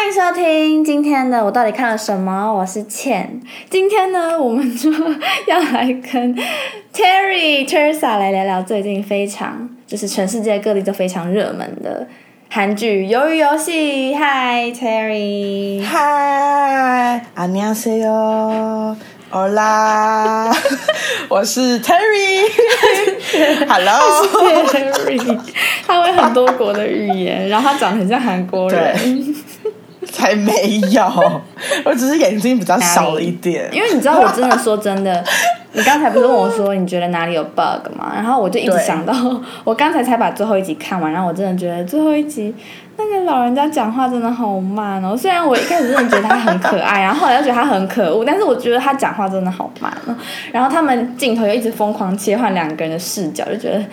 欢迎收听今天的我到底看了什么？我是倩。今天呢，我们就要来跟 Terry Teresa 来聊聊最近非常就是全世界各地都非常热门的韩剧《鱿鱼游戏》。Hi Terry，嗨，안녕하세요，欧啦，我是 Terry，Hello， Terry，他会很多国的语言，然后他长得很像韩国人。 才没有，我只是眼睛比较小了一点。因为你知道，我真的说真的，你刚才不是问我说你觉得哪里有 bug 吗？然后我就一直想到，我刚才才把最后一集看完，然后我真的觉得最后一集那个老人家讲话真的好慢哦。虽然我一开始真的觉得他很可爱，然后后来又觉得他很可恶，但是我觉得他讲话真的好慢哦。然后他们镜头又一直疯狂切换两个人的视角，就觉得。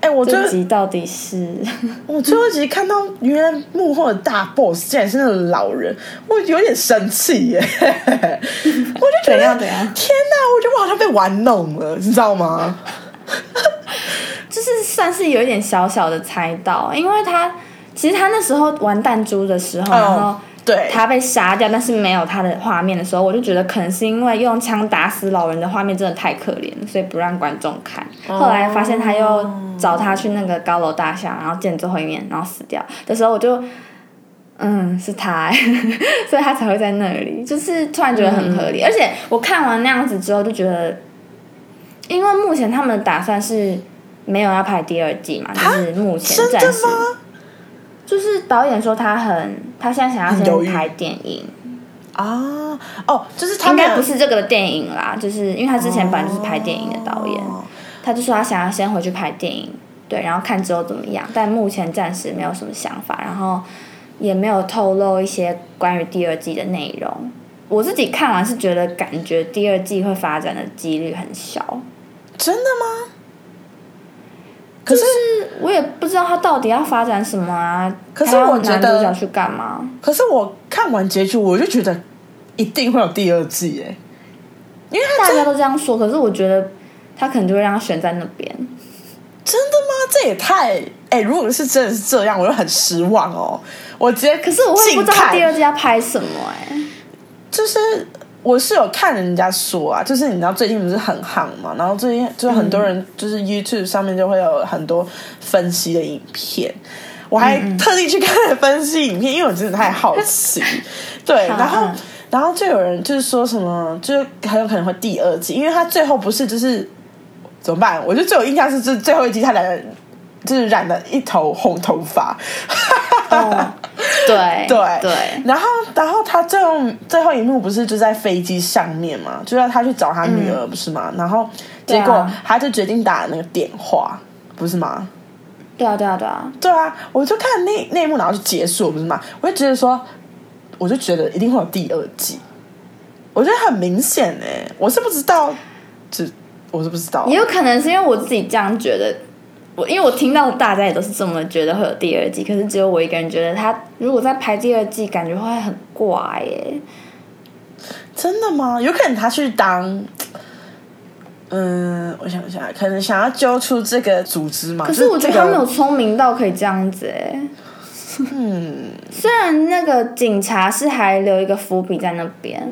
哎，我这集到底是 我最后一集看到原来幕后的大 boss 竟然是那个老人，我有点生气耶！我就觉得怎样怎样？天哪，我觉得我好像被玩弄了，你知道吗？就是算是有一点小小的猜到，因为他其实他那时候玩弹珠的时候，然后。对，他被杀掉，但是没有他的画面的时候，我就觉得可能是因为用枪打死老人的画面真的太可怜，所以不让观众看。后来发现他又找他去那个高楼大厦，然后见最后一面，然后死掉。的时候，我就嗯是他，所以他才会在那里，就是突然觉得很合理。而且我看完那样子之后，就觉得，因为目前他们的打算是没有要拍第二季嘛，就是目前暂时。就是导演说他很，他现在想要先拍电影。啊，哦，就是他应该不是这个电影啦，就是因为他之前本来就是拍电影的导演，他就说他想要先回去拍电影，对，然后看之后怎么样，但目前暂时没有什么想法，然后也没有透露一些关于第二季的内容。我自己看完是觉得感觉第二季会发展的几率很小，真的吗？可是我也不知道他到底要发展什么啊！可是我觉得要去干嘛？可是我看完结局，我就觉得一定会有第二季哎，因为大家都这样说。可是我觉得他可能就会让他选在那边。真的吗？这也太……哎，如果是真的是这样，我就很失望哦。我直接可是我会不知道第二季要拍什么哎，就是。我是有看人家说啊，就是你知道最近不是很夯嘛，然后最近就是很多人就是 YouTube 上面就会有很多分析的影片，我还特地去看了分析影片，因为我真的太好奇。对，然后然后就有人就是说什么，就是很有可能会第二季，因为他最后不是就是怎么办？我就最有印象是这最后一集，他两个人就是染了一头红头发。对 对对，然后然后他最后最后一幕不是就在飞机上面嘛，就要他去找他女儿不是吗？然后结果他就决定打那个电话，不是吗？对啊对啊对啊对啊！我就看那那一幕，然后就结束不是吗？我就觉得说，我就觉得一定会有第二季，我觉得很明显哎，我是不知道，只我是不知道，也有可能是因为我自己这样觉得。我因为我听到大家也都是这么觉得会有第二季，可是只有我一个人觉得他如果再拍第二季，感觉会很怪耶。真的吗？有可能他去当……嗯，我想一下，可能想要揪出这个组织嘛？可是我觉得他没有聪明到可以这样子哎。嗯，虽然那个警察是还留一个伏笔在那边。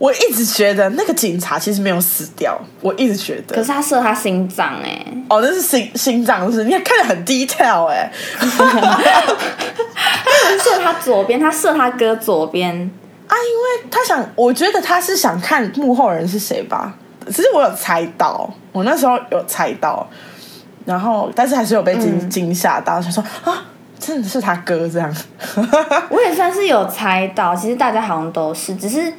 我一直觉得那个警察其实没有死掉，我一直觉得。可是他射他心脏哎。哦，那是心心脏是？你看的很 detail 哎。他射他左边，他射他哥左边啊，因为他想，我觉得他是想看幕后人是谁吧。其实我有猜到，我那时候有猜到，然后但是还是有被惊惊吓到，想说啊，真的是他哥这样。我也算是有猜到，其实大家好像都是，只是。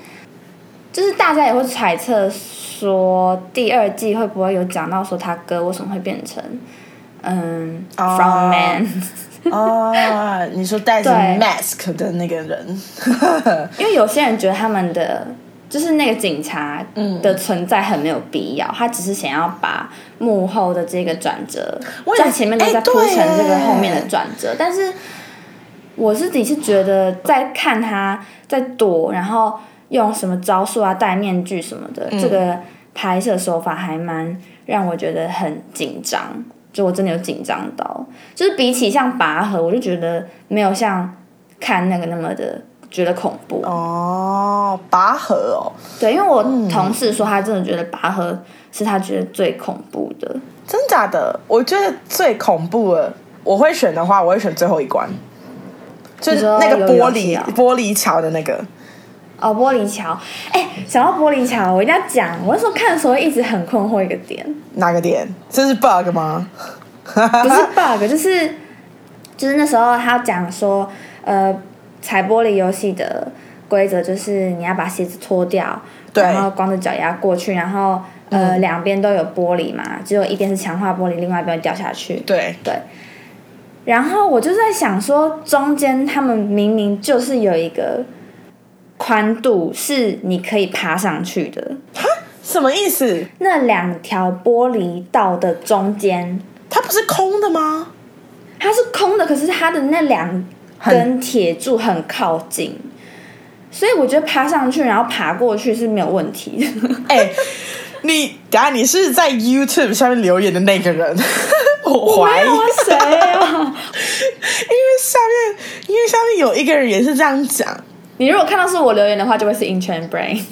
就是大家也会揣测说，第二季会不会有讲到说他哥为什么会变成嗯，from man 哦，你说戴着 mask 的那个人，因为有些人觉得他们的就是那个警察的存在很没有必要，他只是想要把幕后的这个转折在前面都在铺成这个后面的转折，但是我自己是觉得在看他在躲，然后。用什么招数啊？戴面具什么的，这个拍摄手法还蛮让我觉得很紧张。就我真的有紧张到，就是比起像拔河，我就觉得没有像看那个那么的觉得恐怖。哦，拔河哦，对，因为我同事说他真的觉得拔河是他觉得最恐怖的。真假的？我觉得最恐怖的，我会选的话，我会选最后一关，就是那个玻璃玻璃桥的那个。哦，玻璃桥，哎，想到玻璃桥，我一定要讲。我那时候看的时候一直很困惑一个点，哪个点？这是 bug 吗？不是 bug，就是就是那时候他讲说，呃，踩玻璃游戏的规则就是你要把鞋子脱掉，然后光着脚丫过去，然后呃两边都有玻璃嘛，只有一边是强化玻璃，另外一边掉下去。对，对。然后我就在想说，中间他们明明就是有一个宽度是你可以爬上去的，什么意思？那两条玻璃道的中间它不是空的吗？它是空的，可是它的那两根铁柱很靠近，所以我觉得爬上去然后爬过去是没有问题的。哎、你等下你是在 YouTube 下面留言的那个人，我怀疑，谁啊？因为下面因为下面有一个人也是这样讲，你如果看到是我留言的话，就会是 In Chain Brain。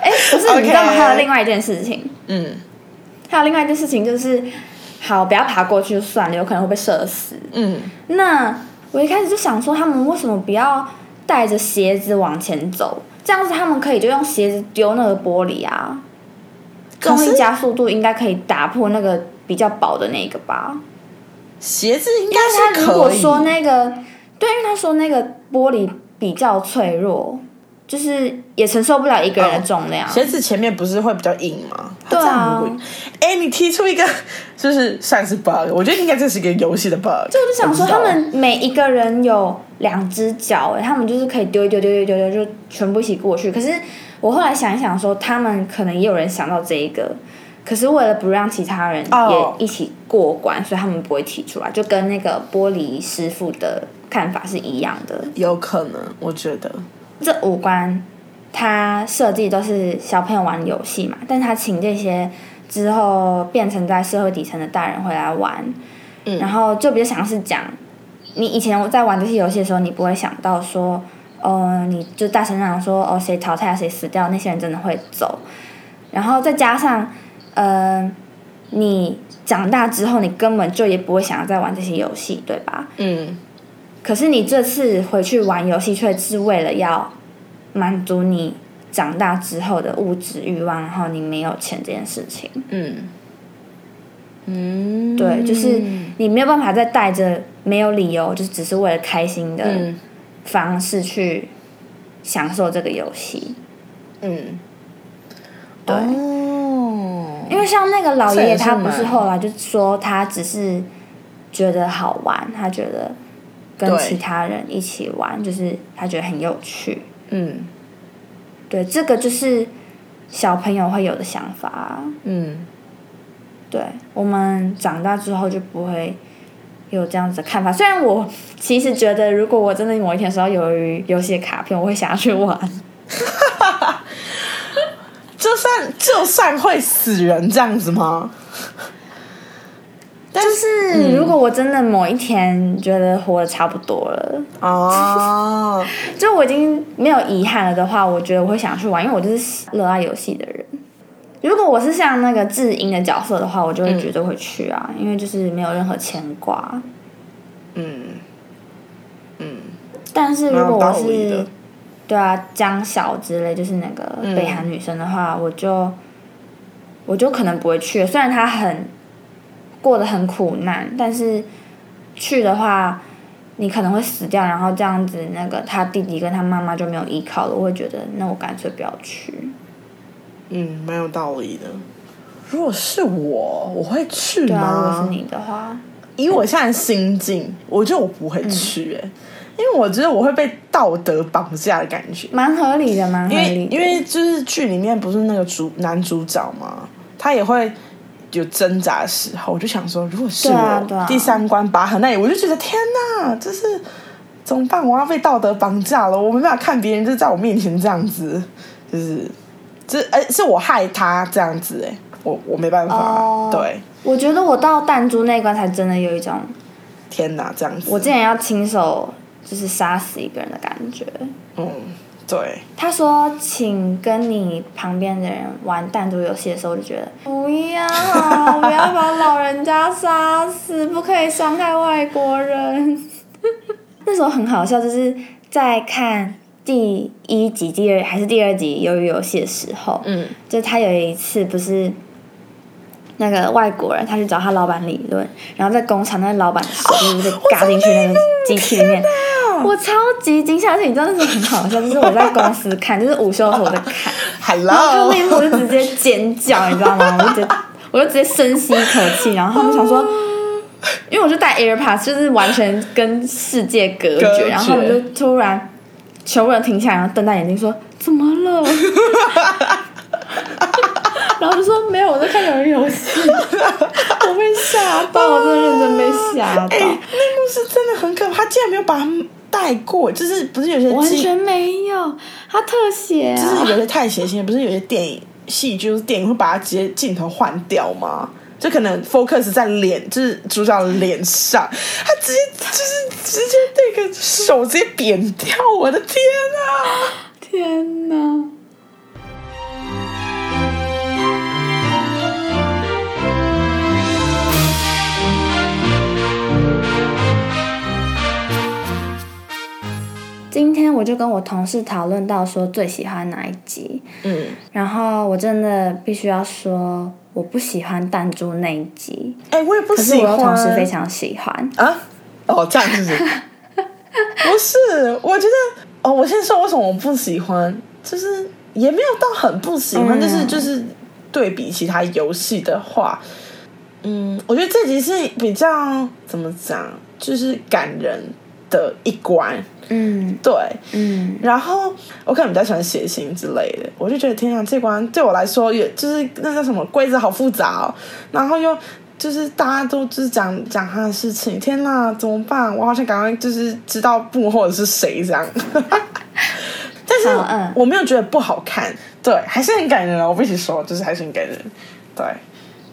哎、不是你知道吗？还有另外一件事情，嗯还有另外一件事情就是，好，不要爬过去就算了，有可能会被射死。嗯，那我一开始就想说，他们为什么不要带着鞋子往前走？这样子他们可以就用鞋子丢那个玻璃啊，重力加速度应该可以打破那个比较薄的那个吧？鞋子应该是他如果。说那个，对，因为他说那个玻璃比较脆弱，就是也承受不了一个人的重量。鞋子前面不是会比较硬吗？对啊你提出一个 就是算是 bug，我觉得应该这是一个游戏的 bug。就我就想说，他们每一个人有两只脚，哎，他们就是可以丢一丢丢丢丢丢，就全部一起过去。可是我后来想一想说，他们可能也有人想到这一个，可是为了不让其他人哦。也一起过关所以他们不会提出来，就跟那个玻璃师傅的看法是一样的。有可能，我觉得。这五关他设计都是小朋友玩游戏嘛，但是他请这些之后变成在社会底层的大人回来玩，嗯。然后就比较像是讲，你以前在玩这些游戏的时候，你不会想到说，呃，你就大声嚷说，哦，谁淘汰谁死掉，那些人真的会走，然后再加上，呃，你长大之后，你根本就也不会想要再玩这些游戏，对吧？嗯，可是你这次回去玩游戏，却是为了要满足你长大之后的物质欲望，然后你没有钱这件事情。嗯嗯，对，就是你没有办法再带着没有理由，就是只是为了开心的嗯方式去享受这个游戏。嗯，对哦，因为像那个老爷爷，他不是后来就说他只是觉得好玩，他觉得跟其他人一起玩，就是他觉得很有趣。嗯对，这个就是小朋友会有的想法啊。嗯，对，我们长大之后就不会有这样子的看法。虽然我其实觉得，如果我真的某一天收到鱿鱼游戏的卡片，我会想要去玩。就算就算会死人这样子吗？但就是如果我真的某一天觉得活的差不多了，哦，就我已经没有遗憾了的话，我觉得我会想去玩，因为我就是热爱游戏的人。如果我是像那个智英的角色的话，我就会绝对会去啊，因为就是没有任何牵挂。嗯嗯，但是如果我是的对啊江小之类，就是那个嗯北韩女生的话，我就我就可能不会去。虽然她很过得很苦难，但是去的话，你可能会死掉，然后这样子，那个他弟弟跟他妈妈就没有依靠了。我会觉得，那我干脆不要去。嗯，蛮有道理的。如果是我，我会去对啊，如？果是你的话，以我现在的心境，我觉得我不会去、欸，因为我觉得我会被道德绑架的感觉。蛮合理的，蛮合因为理的。因为就是剧里面不是那个主男主角嘛，他也会有挣扎的时候，我就想说，如果是对啊我、对啊第三关拔河那里，我就觉得天哪，这是怎么办？我要被道德绑架了，我没办法看别人就在我面前这样子，就是这哎、是我害他这样子哎、我我没办法，哦对，我觉得我到弹珠那一关才真的有一种天哪，这样子。我竟然要亲手就是杀死一个人的感觉。嗯，对，他说：“请跟你旁边的人玩弹珠游戏的时候，我就觉得不要，不要把老人家杀死，不可以伤害外国人。”那时候很好笑，就是在看第一集、第二还是第二集《鱿鱼游戏》的时候，嗯，就他有一次不是那个外国人，他去找他老板理论，然后在工厂，那个老板 手就是被嘎进去那个机器里面，我超级惊吓，而且你知道那时候很好笑，就是我在公司看，就是午休的时候我在 看，然后看 Hello，那一幕我就直接尖叫，你知道吗？我就直接我就直接深吸一口气，然后他们想说。因为我就戴 AirPods，就是完全跟世界隔绝，隔绝然后他们就突然全部人停下来，然后瞪大眼睛说：“怎么了？” 然后就说：“没有，我在看鱿鱼游戏。”我被吓到，我真的认真被吓到，哎、那幕是真的很可怕，他竟然没有把他带过，就是不是有些完全没有，他特写、就是啊，有些太血腥，不是有些电影戏剧、就是电影会把它直接镜头换掉吗？就可能 focus 在脸，就是主角的脸上，他直接就是直接那个手直接扁掉，我的天啊！天哪！今天我就跟我同事讨论到说最喜欢哪一集，嗯，然后我真的必须要说，我不喜欢弹珠那一集，哎、我也不可是喜欢。我非常喜欢。啊，哦，这样子不是？不是，我觉得哦，我先说为什么我不喜欢，就是也没有到很不喜欢，嗯就是就是对比其他游戏的话，嗯，我觉得这集是比较怎么讲，就是感人的一关，嗯对。嗯，然后我可能比较喜欢血腥之类的，我就觉得天啊，这关对我来说也就是那叫什么规则好复杂哦，然后又就是大家都就是讲讲他的事情，天呐，怎么办？我好像赶快就是知道幕后的是谁这样。但是嗯我没有觉得不好看，对，还是很感人哦！我必须说，就是还是很感人。对，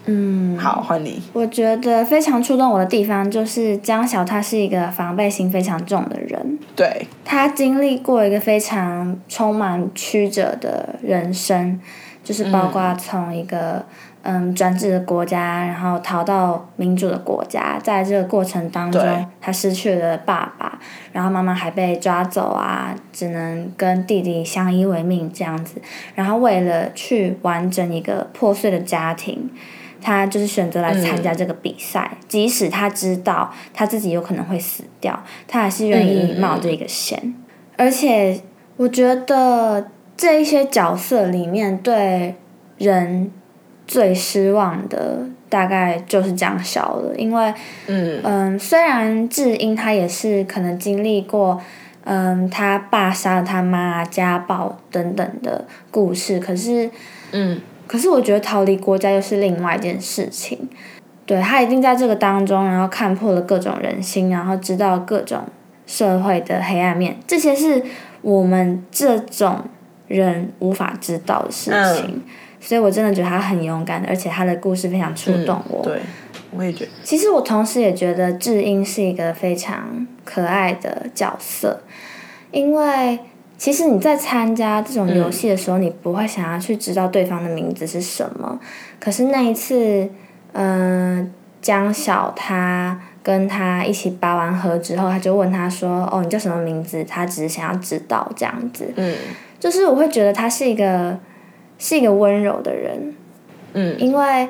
嗯，好，换你。我觉得非常触动我的地方就是江晓他是一个防备心非常重的人，对，他经历过一个非常充满曲折的人生，就是包括从一个嗯专制的国家，然后逃到民主的国家，在这个过程当中，他失去了爸爸，然后妈妈还被抓走啊，只能跟弟弟相依为命这样子，然后为了去完整一个破碎的家庭。他就是选择来参加这个比赛，即使他知道他自己有可能会死掉，他还是愿意冒这个险。而且，我觉得这一些角色里面对人最失望的，大概就是江晓了，因为嗯。嗯，虽然智英他也是可能经历过，嗯，他爸杀了他妈、家暴等等的故事，可是，嗯，可是我觉得逃离国家又是另外一件事情。对他一定在这个当中，然后看破了各种人心，然后知道各种社会的黑暗面，这些是我们这种人无法知道的事情。所以我真的觉得他很勇敢，而且他的故事非常触动我。对，我也觉得，其实我同时也觉得智英是一个非常可爱的角色，因为其实你在参加这种游戏的时候，你不会想要去知道对方的名字是什么。可是那一次，嗯、江晓他跟他一起拔完河之后，他就问他说：“哦，你叫什么名字？”他只是想要知道这样子。嗯就是我会觉得他是一个是一个温柔的人，嗯因为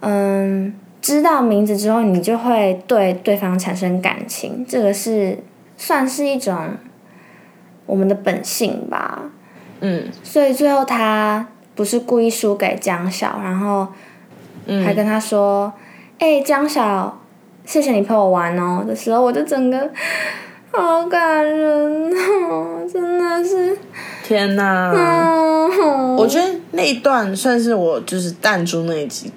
嗯，知道名字之后，你就会对对方产生感情，这个是算是一种我们的本性吧。嗯所以最后他不是故意输给江晓，然后嗯，还跟他说：“哎、江晓，谢谢你陪我玩哦。”的时候，我就整个好感人哦，真的是，天哪！嗯，我觉得那一段算是我就是弹珠那一集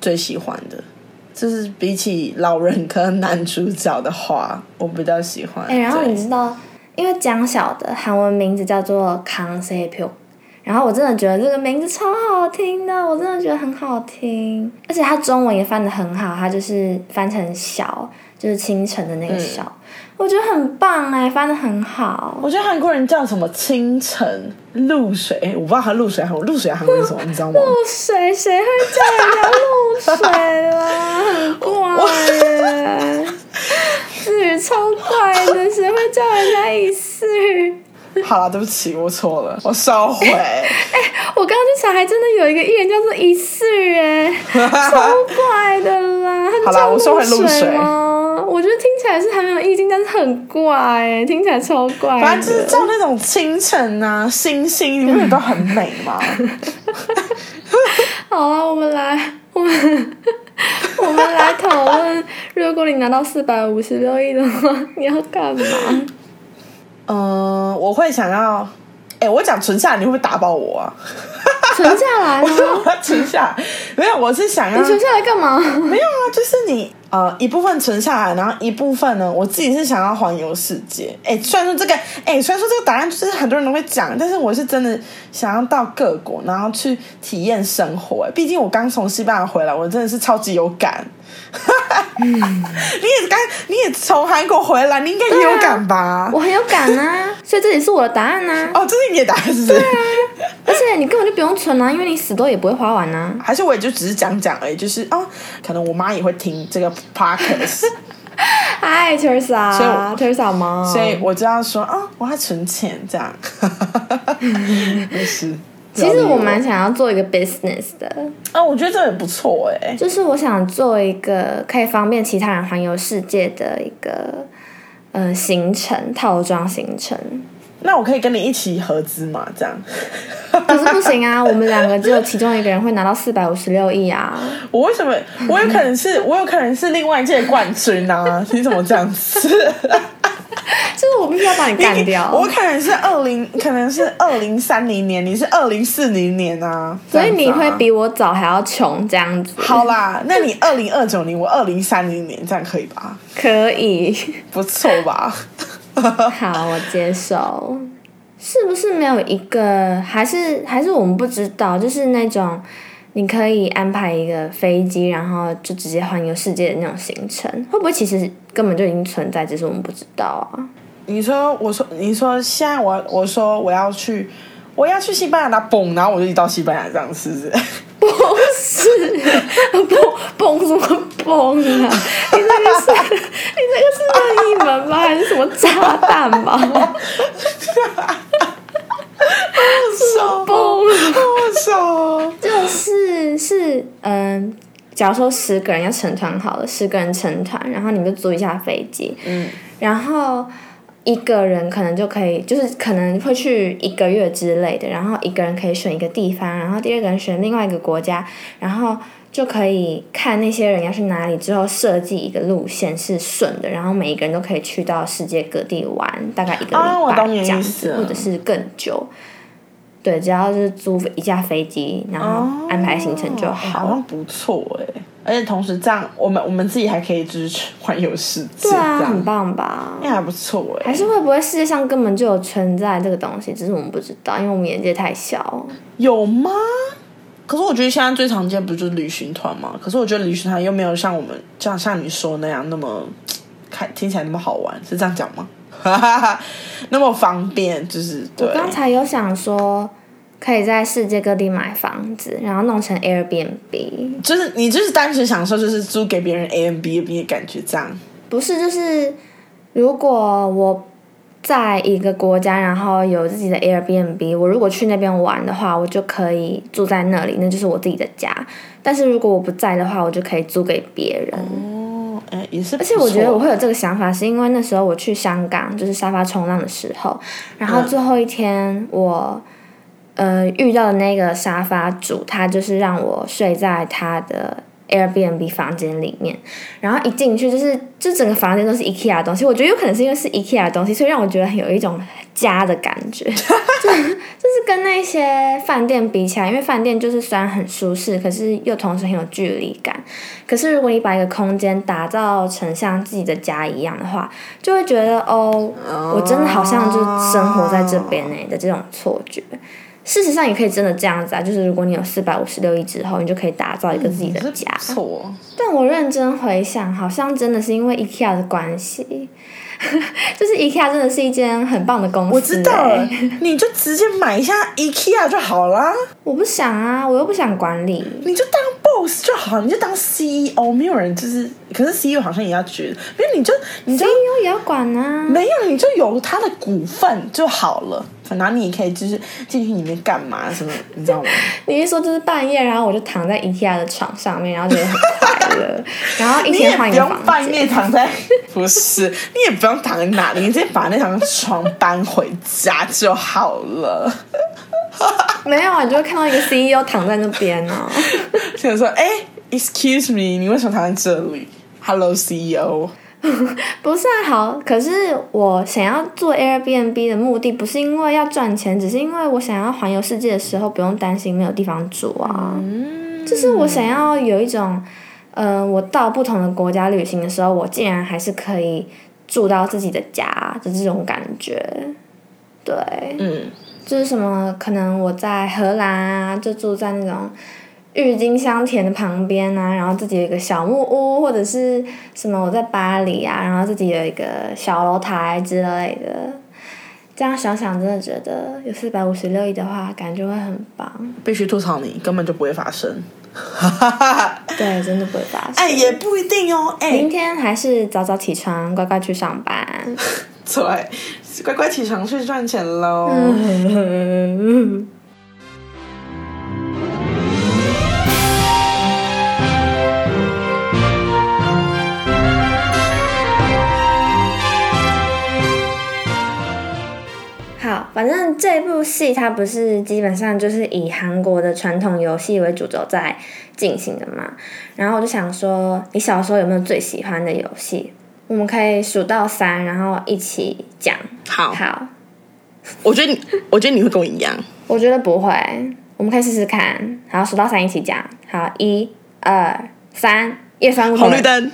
最喜欢的，就是比起老人跟男主角的话，我比较喜欢。哎、然后你知道，因为江晓的韩文名字叫做康 Se p 然后我真的觉得这个名字超好听的，我真的觉得很好听，而且它中文也翻的很好，它就是翻成小，就是清晨的那个笑，我觉得很棒哎，翻的很好。我觉得韩国人叫什么清晨露水，哎，我不知道他露水韩露水韩国是什么，你知道吗？露水谁会叫人家露水啦？很怪语超怪的，谁会叫人家一四？好了，对不起，我错了，我收回。哎，我刚刚去查，还真的有一个艺人叫做一四哎，超怪的啦。好了，我收回露水吗？我觉得听起来是很有意境，但是很怪哎，听起来超怪。反正就是叫那种清晨啊，星星，你不觉得都很美吗。好了，我们来，我们我们来讨论，如果你拿到四百五十六亿的话，你要干嘛？嗯，我会想要，哎，我讲存下，你会不会打爆我啊？存下来，我说我要存下，没有，我是想要你存下来干嘛？没有啊，就是你呃一部分存下来，然后一部分呢，我自己是想要环游世界。哎，虽然说这个，哎，虽然说这个答案就是很多人都会讲，但是我是真的想要到各国，然后去体验生活。哎，毕竟我刚从西班牙回来，我真的是超级有感。嗯，你也刚，你也从韩国回来，你应该也有感吧？我很有感啊，所以这也是我的答案呢。哦，这是你的答案，是不是？对啊，而且你根本就不用存啊，因为你死都也不会花完啊。还是我也就只是讲讲而已，就是啊，可能我妈也会听这个 podcast。嗨，Teresa，所以 Teresa 吗？所以我就要说啊，我要存钱这样。没事。其实我蛮想要做一个 business 的啊，我觉得这也不错哎。就是我想做一个可以方便其他人环游世界的一个呃行程套装行程。那我可以跟你一起合资嘛？这样？可是不行啊，我们两个只有其中一个人会拿到四百五十六亿啊。我为什么？我有可能是我有可能是另外一届冠军啊？你怎么这样子？就 是我必须要把你干掉。我可能是二零，可能是二零三零年，你是二零四零年啊。所以你会比我早还要穷这样子。好啦，那你二零二九年，我二零三零年，这样可以吧？可以，不错吧？好，我接受。是不是没有一个？还是还是我们不知道？就是那种你可以安排一个飞机，然后就直接环游世界的那种行程，会不会其实根本就已经存在，只是我们不知道啊？你说，我说，你说，现在我我说我要去，我要去西班牙，那蹦，然后我就一到西班牙这样，是不是？不是，蹦蹦什么蹦啊？你那个是，你那个是任意门吗？还是什么炸弹吗？好蹦，好爽！就是是嗯，假如说十个人要成团好了，十个人成团，然后你们就租一架飞机，嗯，然后。一个人可能就可以，就是可能会去一个月之类的，然后一个人可以选一个地方，然后第二个人选另外一个国家，然后就可以看那些人要去哪里，之后设计一个路线是顺的，然后每一个人都可以去到世界各地玩，大概一个礼拜这样子，或者是更久。对，只要是租一架飞机，然后安排行程就好。好像不错哎，而且同时这样，我们我们自己还可以支持环游世界，对啊，很棒吧？那还不错哎。还是会不会世界上根本就有存在这个东西，只是我们不知道，因为我们眼界太小。有吗？可是我觉得现在最常见不就是旅行团吗？可是我觉得旅行团又没有像我们这样像你说那样那么看听起来那么好玩，是这样讲吗？哈哈哈，那么方便就是。我刚才有想说，可以在世界各地买房子，然后弄成 Airbnb。就是你就是单纯享受，就是租给别人 Airbnb 的感觉，这样。不是，就是如果我在一个国家，然后有自己的 Airbnb，我如果去那边玩的话，我就可以住在那里，那就是我自己的家。但是如果我不在的话，我就可以租给别人。哦也是，而且我觉得我会有这个想法，是因为那时候我去香港就是沙发冲浪的时候，然后最后一天我呃遇到的那个沙发主，他就是让我睡在他的。Airbnb 房间里面，然后一进去就是，就整个房间都是 IKEA 的东西。我觉得有可能是因为是 IKEA 的东西，所以让我觉得很有一种家的感觉。就 就是跟那些饭店比起来，因为饭店就是虽然很舒适，可是又同时很有距离感。可是如果你把一个空间打造成像自己的家一样的话，就会觉得哦，我真的好像就生活在这边呢的这种错觉。事实上也可以真的这样子啊，就是如果你有四百五十六亿之后，你就可以打造一个自己的家。不错，但我认真回想，好像真的是因为 IKEA 的关系，就是 IKEA 真的是一间很棒的公司、我知道你就直接买一下 IKEA 就好啦，我不想啊，我又不想管理。你就当 boss 就好，你就当 CEO，没有人就是，可是 CEO 好像也要觉得，因为你就你就 CEO 也要管啊，没有，你就有他的股份就好了，然后你也可以就是进去里面干嘛什么，你知道吗？你一说就是半夜，然后我就躺在 IKEA 的床上面，然后觉得很快乐，然后一你也天换不一个房用半夜。躺在，不是，你也不用躺在那里，你直接把那张床搬回家就好了。没有啊，你就会看到一个 CEO 躺在那边呢、想说，哎、e x c u s e me，你为什么躺在这里？Hello CEO，不是啊，好，可是我想要做 Airbnb 的目的不是因为要赚钱，只是因为我想要环游世界的时候不用担心没有地方住啊。就是我想要有一种，呃，我到不同的国家旅行的时候，我竟然还是可以住到自己的家的这种感觉。对，嗯，就是什么，可能我在荷兰啊，就住在那种郁金香田的旁边啊，然后自己有一个小木屋，或者是什么我在巴黎啊，然后自己有一个小楼台之类的。这样想想，真的觉得有四百五十六亿的话，感觉会很棒。必须吐槽你，根本就不会发生。对，真的不会发生。哎、也不一定哦。哎、明天还是早早起床，乖乖去上班。对，乖乖起床去赚钱喽。部戏它不是基本上就是以韩国的传统游戏为主轴在进行的嘛。然后我就想说，你小时候有没有最喜欢的游戏？我们可以数到三，然后一起讲。好，好，我觉得你，我觉得你会跟我一样。我觉得不会，我们可以试试看。好，数到三一起讲。好，一、二、三，夜翻红绿灯，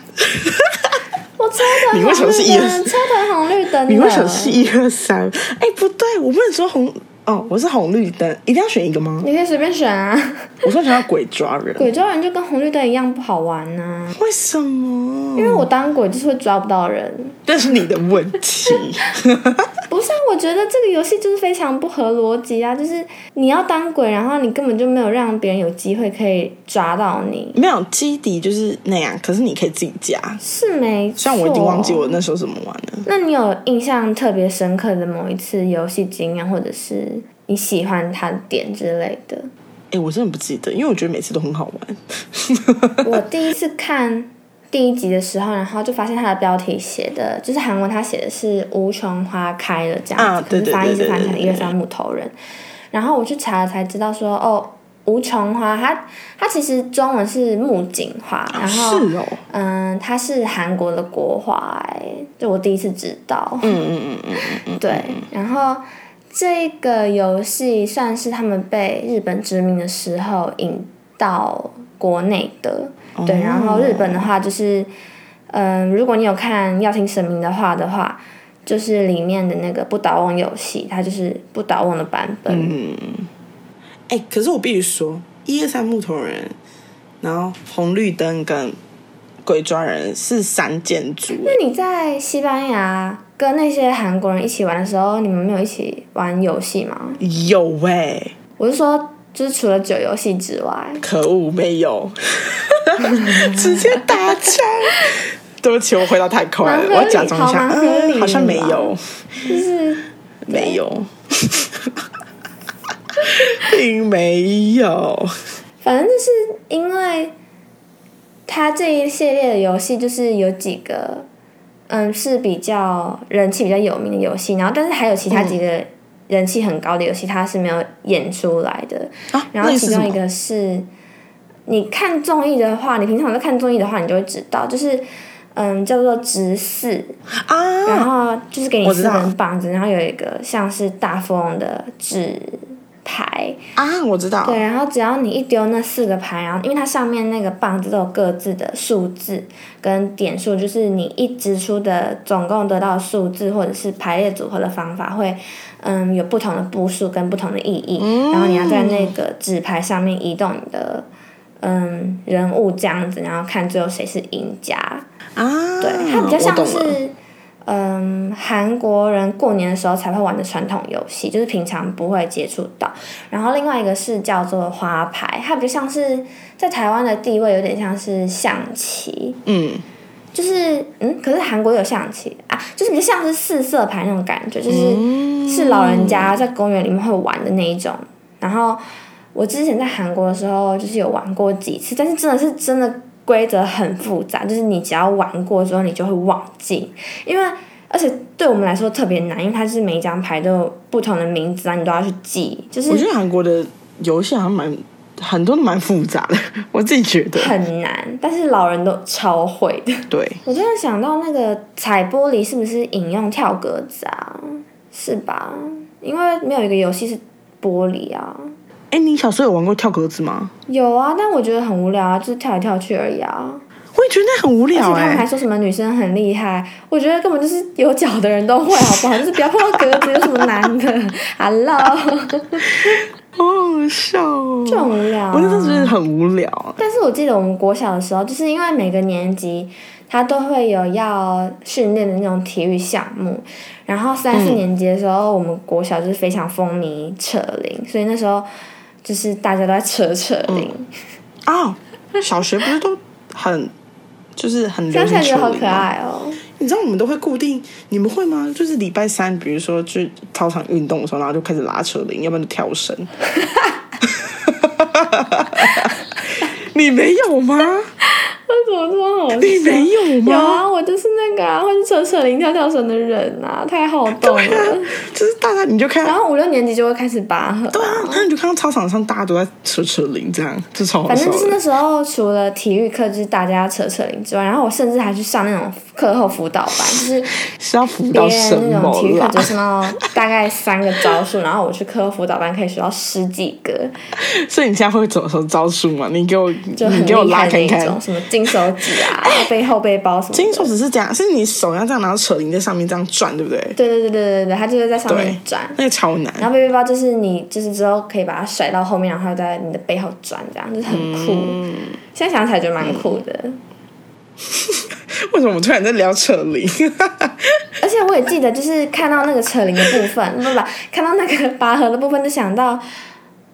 我超疼 你为什么是一二红绿灯超疼红绿灯的。你为什么是一二三？哎，不对，我不能说红哦，我是红绿灯，一定要选一个吗？你可以随便选啊。我说想要鬼抓人，鬼抓人就跟红绿灯一样不好玩啊、为什么？因为我当鬼就是会抓不到人。这是你的问题。不是啊，我觉得这个游戏就是非常不合逻辑啊！就是你要当鬼，然后你根本就没有让别人有机会可以抓到你，没有基底就是那样，可是你可以自己加。是没错。虽然我已经忘记我那时候怎么玩了。那你有印象特别深刻的某一次游戏经验，或者是你喜欢它的点之类的？哎，我真的不记得，因为我觉得每次都很好玩。我第一次看第一集的时候，然后就发现它的标题写的就是韩文，它写的是“无穷花开了”这样子，可是翻译是翻成一二三木头人。然后我去查了才知道说，哦，无穷花它它其实中文是木槿花，然后嗯，它是韩国的国花、哎，就我第一次知道。嗯嗯嗯嗯嗯，对，然后这个游戏算是他们被日本殖民的时候引到国内的。对，然后日本的话就是，嗯、如果你有看《要听神明的话》的话，就是里面的那个不倒翁游戏，它就是不倒翁的版本。嗯哎、可是我必须说，一二三木头人，然后红绿灯跟鬼抓人是三件组。那你在西班牙跟那些韩国人一起玩的时候，你们没有一起玩游戏吗？有哎、我是说，就是除了酒游戏之外，可恶，没有，直接打枪。对不起，我回答太快了，我要假装一下，嗯，好像没有，就是没有，并没有。反正就是因为它这一系列的游戏，就是有几个嗯是比较人气比较有名的游戏，然后但是还有其他几个人气很高的游戏，它是没有演出来的。啊，然后？其中一个是，你看综艺的话，你平常在看综艺的话，你就会知道，就是嗯叫做直视啊，然啊，后就是给你四根棒子，然后有一个像是大富翁的纸牌，啊，我知道。对，然后只要你一丢那四个牌，然后因为它上面那个棒子都有各自的数字跟点数，就是你一直出的总共得到数字或者是排列组合的方法会，嗯，有不同的步数跟不同的意义，然后你要在那个纸牌上面移动你的嗯人物这样子，然后看最后谁是赢家。啊，对，它比较像是，嗯，韩国人过年的时候才会玩的传统游戏，就是平常不会接触到。然后另外一个是叫做花牌，它比较像是在台湾的地位有点像是象棋，嗯，就是嗯，可是韩国有象棋啊，就是比较像是四色牌那种感觉，就是、嗯是老人家在公园里面会玩的那一种。然后我之前在韩国的时候，就是有玩过几次，但是真的是真的规则很复杂，就是你只要玩过之后，你就会忘记，因为而且对我们来说特别难，因为它是每一张牌都有不同的名字啊，你都要去记，就是我觉得韩国的游戏好像蛮很多都蛮复杂的，我自己觉得。很难，但是老人都超会的。对，我真的想到，那个踩玻璃是不是引用跳格子啊？是吧？因为没有一个游戏是玻璃啊。哎，你小时候有玩过跳格子吗？有啊，但我觉得很无聊啊，就是跳来跳去而已啊。我也觉得那很无聊而且聊他们还哎。说什么女生很厉害，我觉得根本就是有脚的人都会，好不好？就是不要碰到格子，有什么难的？Hello，好好笑哦！就很无聊、啊。我那时候觉得很无聊。但是我记得我们国小的时候，就是因为每个年级他都会有要训练的那种体育项目，然后三四年级的时候，我们国小就是非常风靡扯铃，所以那时候就是大家都在扯扯铃，啊，小学不是都很就是很流想起来觉得好可？爱哦。你知道我们都会固定，你们会吗？就是礼拜三，比如说去操场运动的时候，然后就开始拉扯铃，要不然就跳绳。你没有吗？为什么这么好笑？你没有吗？有啊，我就是那个啊，会去扯扯铃、跳跳绳的人啊，太好动了。，就是大家你就看然后五六年级就会开始拔河、对啊，然后你就看到操场上大家都在扯扯铃，这样就超好笑。反正就是那时候，除了体育课就是大家扯扯铃之外，然后我甚至还去上那种课后辅导班，就是是要辅导那种体？育课只是那大概三个招数，然后我去课后辅导班可以学到十几个，所以你现在会怎么说招数吗？你给我，就很你给我拉开看那种，。什么金手指啊、背后背包什么的。金手指是这样，是你手要这样，然后扯铃在上面这样转，对不对？对对对对对对，它就是在上面转。那个超难。然后背背包就是你就是之后可以把它甩到后面，然后在你的背后转，这样就是很酷。嗯现在想起来觉得蛮酷的，为什么我突然在聊扯铃？而且我也记得就是看到那个扯铃的部分，不不，看到那个拔河的部分，就想到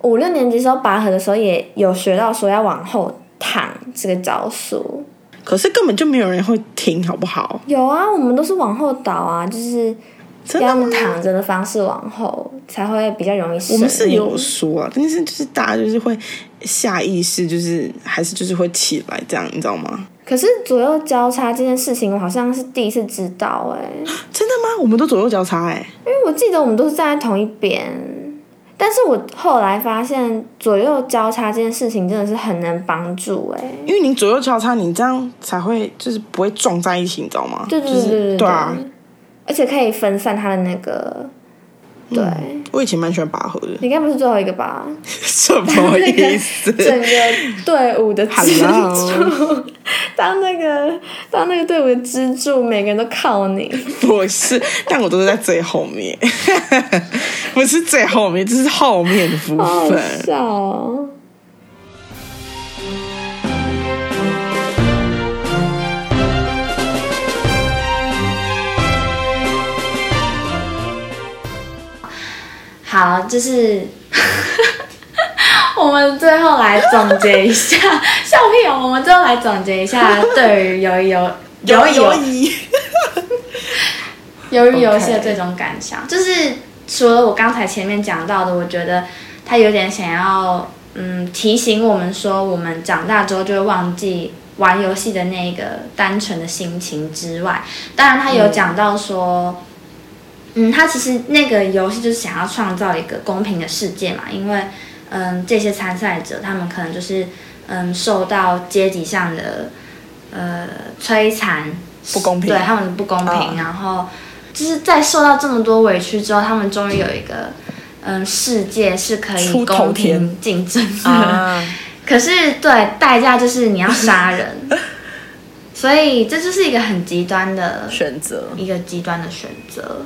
五六年级时候拔河的时候也有学到说要往后躺这个招数。可是根本就没有人会听，好不好？有啊，我们都是往后倒啊，就是要用？躺着的方式往后，才会比较容易。我们是有说啊，但是就是大家就是会下意识，就是还是就是会起来这样，你知道吗？可是左右交叉这件事情，我好像是第一次知道哎、真的吗？我们都左右交叉哎、因为我记得我们都是站在同一边，但是我后来发现左右交叉这件事情真的是很能帮助哎、因为你左右交叉，你这样才会就是不会撞在一起，你知道吗？对对就是对对对对啊！而且可以分散它的那个，对，我以前蛮喜欢拔河的，你应该不是最后一个吧？什么意思？整个队伍的支柱，当那个当那个队伍的支柱，每个人都靠你。不是，但我都是在最后面，不是最后面，这是后面的部好好分。笑哦！好，就是 我们最后来总结一下，笑屁哦！我们最后来总结一下 对于游游游游谊，鱿 鱼游戏的最终感想就是除了我刚才前面讲到的，我觉得他有点想要嗯提醒我们说，我们长大之后就会忘记玩游戏的那个单纯的心情之外，当然他有讲到说。嗯，他其实那个游戏就是想要创造一个公平的世界嘛，因为嗯，这些参赛者他们可能就是嗯受到阶级上的呃摧残，不公平。对他们的不公平，嗯。然后就是在受到这么多委屈之后，他们终于有一个嗯世界是可以公平竞争的。啊，可是对代价就是你要杀人，所以这就是一个很极端的选择。一个极端的选择。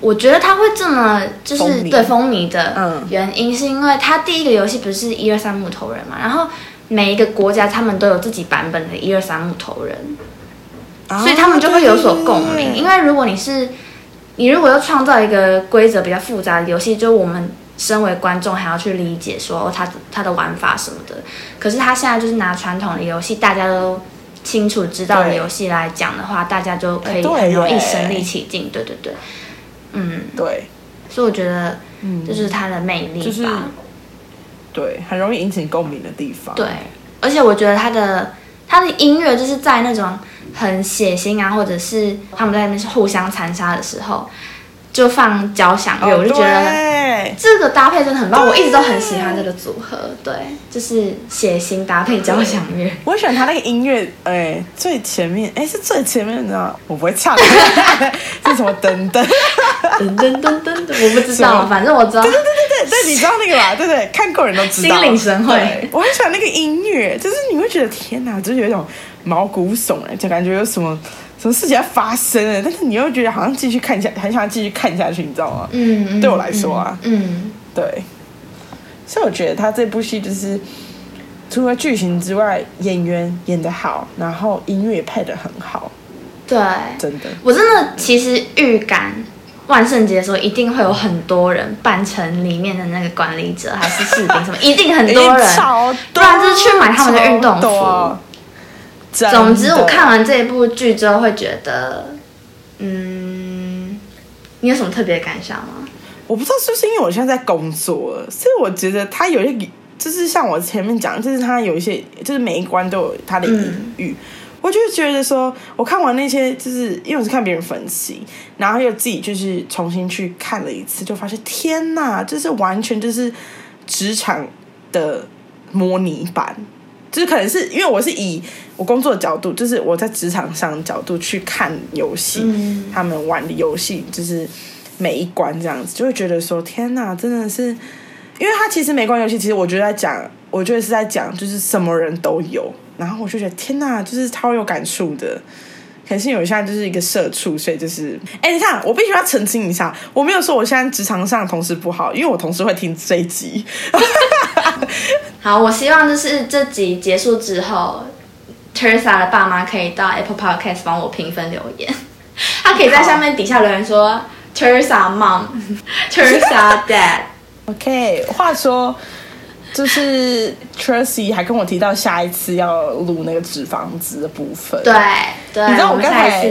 我觉得他会这么就是对风靡的嗯原因，是因为他第一个游戏不是一二三木头人嘛，然后每一个国家他们都有自己版本的一二三木头人，所以他们就会有所共鸣。因为为如果你是你如果要创造一个规则比较复杂的游戏，就我们身为观众还要去理解说哦，它它的玩法什么的。可是他现在就是拿传统的游戏，大家都清楚知道的游戏来讲的话，大家就可以很容易身临其境。对对对，嗯，对，所以我觉得嗯这就是它的魅力吧。就是对，很容易引起共鸣的地方。对，而且我觉得他的他的音乐就是在那种很血腥啊，或者是他们在那边是互相残杀的时候，就放交响乐，哦，我就觉得这个搭配真的很棒，我一直都很喜欢这个组合。对，就是血腥搭配交响乐。我喜欢他那个音乐，哎、最前面，哎、是最前面的，我不会唱，是什么噔噔？噔噔噔噔噔，我不知道，反正我知道。对对对对，你知道那个吧？对对，看过人都知道。心领神会我很喜欢那个音乐，就是你会觉得天哪，就是有一种毛骨悚然，就感觉有什么什么事情要发生了，但是你又觉得好像继续看下，很想继续看下去，你知道吗？嗯，嗯对我来说啊嗯，对，所以我觉得他这部戏就是除了剧情之外，演员演得好，然后音乐也配得很好，对，真的。我真的其实预感。万圣节的时候，一定会有很多人扮成里面的那个管理者，还是士兵什么，一定很多人。不然就是去买他们的运动服总之，我看完这一部剧之后，会觉得，嗯，你有什么特别的感想吗？我不知道是不是因为我现在在工作了，所以我觉得他有一些，就是像我前面讲，就是他有一些，就是每一关都有他的隐喻。我就觉得说，我看完那些，就是因为我是看别人分析，然后又自己就是重新去看了一次，就发现天哪，就是完全就是职场的模拟版。就是可能是因为我是以我工作的角度，就是我在职场上的角度去看游戏，嗯他们玩的游戏，就是每一关这样子，就会觉得说天哪，真的是，因为他其实每关游戏，其实我觉得在讲，我觉得是在讲，就是什么人都有，然后我就觉得天哪，就是超有感触的。可是我现在就是一个社畜，所以就是，哎、你看，我必须要澄清一下，我没有说我现在职场上的同事不好，因为我同事会听这一集。好，我希望就是这集结束之后，Teresa 的爸妈可以到 Apple Podcast 帮我评分留言，他可以在下面底下留言说 Teresa Mom，Teresa Dad。OK，话说，就是 Tracy 还跟我提到下一次要录那个脂肪子的部分。对对，你知道我们刚才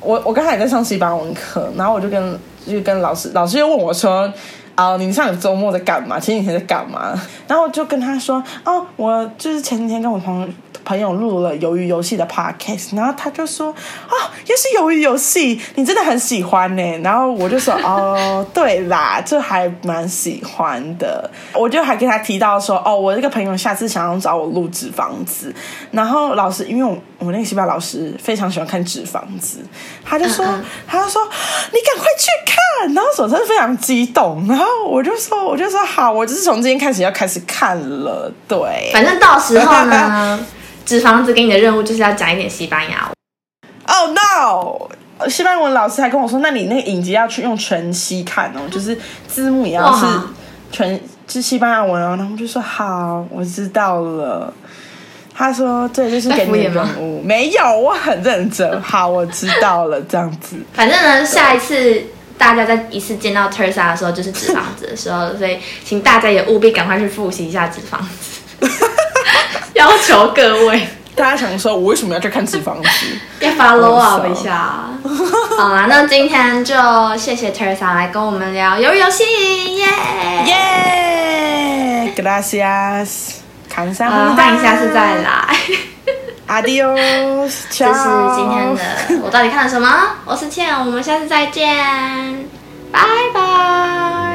我我刚才也在上西班牙文课，然后我就跟就跟老师，老师又问我说。啊、你上个周末在干嘛？前几天在干嘛？然后就跟他说，哦，我就是前几天跟我朋朋友录了《鱿鱼游戏》的 podcast，然后他就说，哦，又是鱿鱼游戏，你真的很喜欢呢。然后我就说，哦，对啦，这还蛮喜欢的。我就还跟他提到说，哦，我这个朋友下次想要找我录制房子，然后老师，因为我我那个西班牙老师非常喜欢看纸房子，他就说，嗯嗯他就说你赶快去看，然后我真的非常激动，然后我就说，我就说好，我就是从今天开始要开始看了，对，反正到时候呢，纸房子给你的任务就是要讲一点西班牙文。Oh no！西班牙文老师还跟我说，那你那个影集要去用全息看哦，就是字幕也要是全是西班牙文哦。然后我就说好，我知道了。他说对，就是给你任务。没有，我很认真。好，我知道了，这样子。反正呢，下一次大家再一次见到 Teresa 的时候，就是纸房子的时候，所以请大家也务必赶快去复习一下纸房子，要求各位大家想说，我为什么要去看脂房子？要 follow up 一下。好啦，那今天就谢谢 Teresa 来跟我们聊鱿鱼游戏，耶、耶！Gracias，呃，欢迎下次再来。Adios，这是今天的我到底看了什么？我是倩，我们下次再见，拜拜。